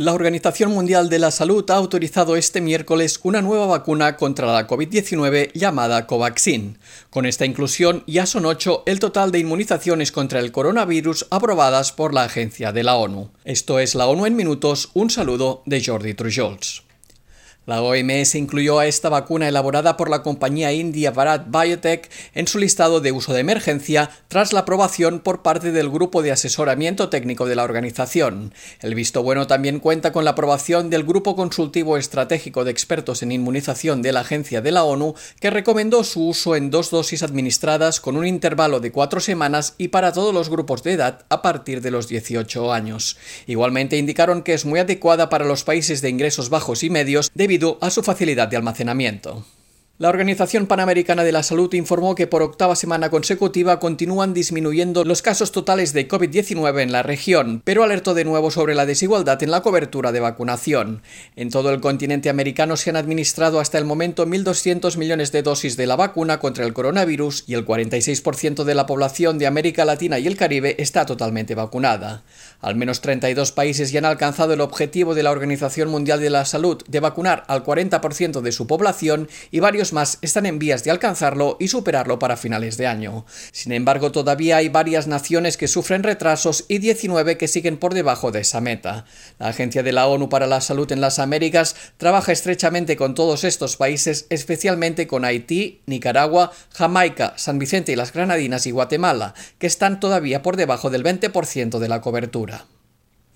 La Organización Mundial de la Salud ha autorizado este miércoles una nueva vacuna contra la COVID-19 llamada Covaxin. Con esta inclusión ya son ocho el total de inmunizaciones contra el coronavirus aprobadas por la agencia de la ONU. Esto es la ONU en minutos. Un saludo de Jordi Trujols. La OMS incluyó a esta vacuna elaborada por la compañía india Bharat Biotech en su listado de uso de emergencia tras la aprobación por parte del Grupo de Asesoramiento Técnico de la organización. El visto bueno también cuenta con la aprobación del Grupo Consultivo Estratégico de Expertos en Inmunización de la Agencia de la ONU, que recomendó su uso en dos dosis administradas con un intervalo de cuatro semanas y para todos los grupos de edad a partir de los 18 años. Igualmente indicaron que es muy adecuada para los países de ingresos bajos y medios debido a su facilidad de almacenamiento. La Organización Panamericana de la Salud informó que por octava semana consecutiva continúan disminuyendo los casos totales de COVID-19 en la región, pero alertó de nuevo sobre la desigualdad en la cobertura de vacunación. En todo el continente americano se han administrado hasta el momento 1.200 millones de dosis de la vacuna contra el coronavirus y el 46% de la población de América Latina y el Caribe está totalmente vacunada. Al menos 32 países ya han alcanzado el objetivo de la Organización Mundial de la Salud de vacunar al 40% de su población y varios más están en vías de alcanzarlo y superarlo para finales de año. Sin embargo, todavía hay varias naciones que sufren retrasos y 19 que siguen por debajo de esa meta. La Agencia de la ONU para la Salud en las Américas trabaja estrechamente con todos estos países, especialmente con Haití, Nicaragua, Jamaica, San Vicente y las Granadinas y Guatemala, que están todavía por debajo del 20% de la cobertura.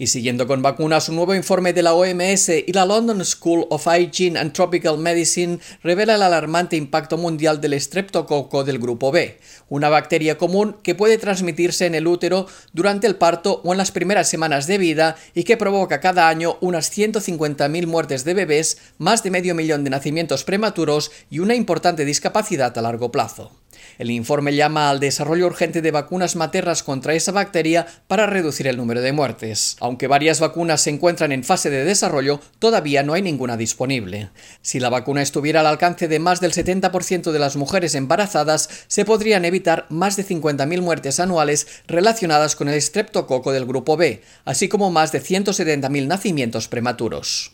Y siguiendo con vacunas, un nuevo informe de la OMS y la London School of Hygiene and Tropical Medicine revela el alarmante impacto mundial del estreptococo del grupo B, una bacteria común que puede transmitirse en el útero durante el parto o en las primeras semanas de vida y que provoca cada año unas 150.000 muertes de bebés, más de medio millón de nacimientos prematuros y una importante discapacidad a largo plazo. El informe llama al desarrollo urgente de vacunas maternas contra esa bacteria para reducir el número de muertes. Aunque varias vacunas se encuentran en fase de desarrollo, todavía no hay ninguna disponible. Si la vacuna estuviera al alcance de más del 70% de las mujeres embarazadas, se podrían evitar más de 50.000 muertes anuales relacionadas con el estreptococo del grupo B, así como más de 170.000 nacimientos prematuros.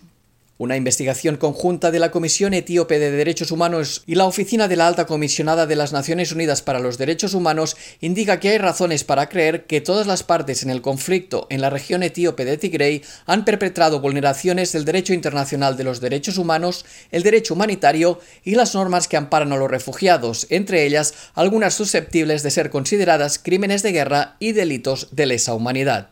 Una investigación conjunta de la Comisión Etíope de Derechos Humanos y la Oficina de la Alta Comisionada de las Naciones Unidas para los Derechos Humanos indica que hay razones para creer que todas las partes en el conflicto en la región etíope de Tigray han perpetrado vulneraciones del derecho internacional de los derechos humanos, el derecho humanitario y las normas que amparan a los refugiados, entre ellas algunas susceptibles de ser consideradas crímenes de guerra y delitos de lesa humanidad.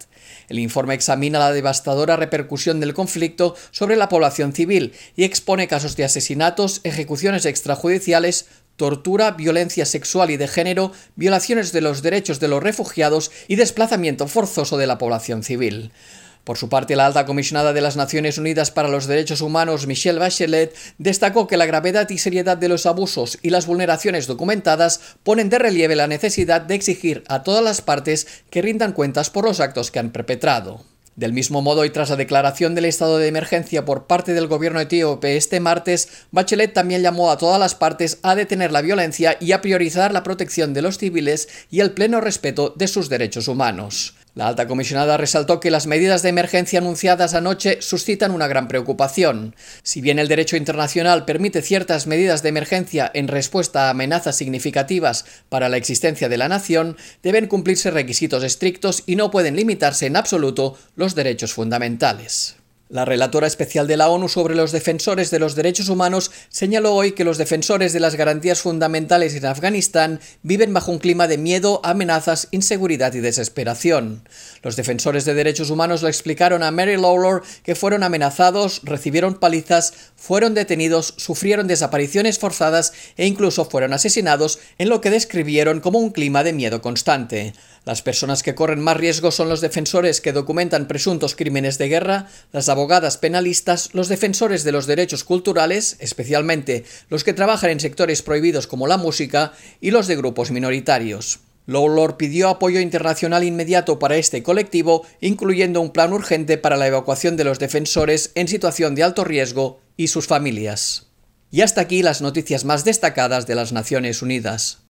El informe examina la devastadora repercusión del conflicto sobre la población civil y expone casos de asesinatos, ejecuciones extrajudiciales, tortura, violencia sexual y de género, violaciones de los derechos de los refugiados y desplazamiento forzoso de la población civil. Por su parte, la alta comisionada de las Naciones Unidas para los Derechos Humanos, Michelle Bachelet, destacó que la gravedad y seriedad de los abusos y las vulneraciones documentadas ponen de relieve la necesidad de exigir a todas las partes que rindan cuentas por los actos que han perpetrado. Del mismo modo, y tras la declaración del estado de emergencia por parte del gobierno etíope este martes, Bachelet también llamó a todas las partes a detener la violencia y a priorizar la protección de los civiles y el pleno respeto de sus derechos humanos. La alta comisionada resaltó que las medidas de emergencia anunciadas anoche suscitan una gran preocupación. Si bien el derecho internacional permite ciertas medidas de emergencia en respuesta a amenazas significativas para la existencia de la nación, deben cumplirse requisitos estrictos y no pueden limitarse en absoluto los derechos fundamentales. La relatora especial de la ONU sobre los defensores de los derechos humanos señaló hoy que los defensores de las garantías fundamentales en Afganistán viven bajo un clima de miedo, amenazas, inseguridad y desesperación. Los defensores de derechos humanos lo explicaron a Mary Lawlor que fueron amenazados, recibieron palizas, fueron detenidos, sufrieron desapariciones forzadas e incluso fueron asesinados en lo que describieron como un clima de miedo constante. Las personas que corren más riesgo son los defensores que documentan presuntos crímenes de guerra, las abogadas penalistas, los defensores de los derechos culturales, especialmente los que trabajan en sectores prohibidos como la música, y los de grupos minoritarios. Lawlor pidió apoyo internacional inmediato para este colectivo, incluyendo un plan urgente para la evacuación de los defensores en situación de alto riesgo y sus familias. Y hasta aquí las noticias más destacadas de las Naciones Unidas.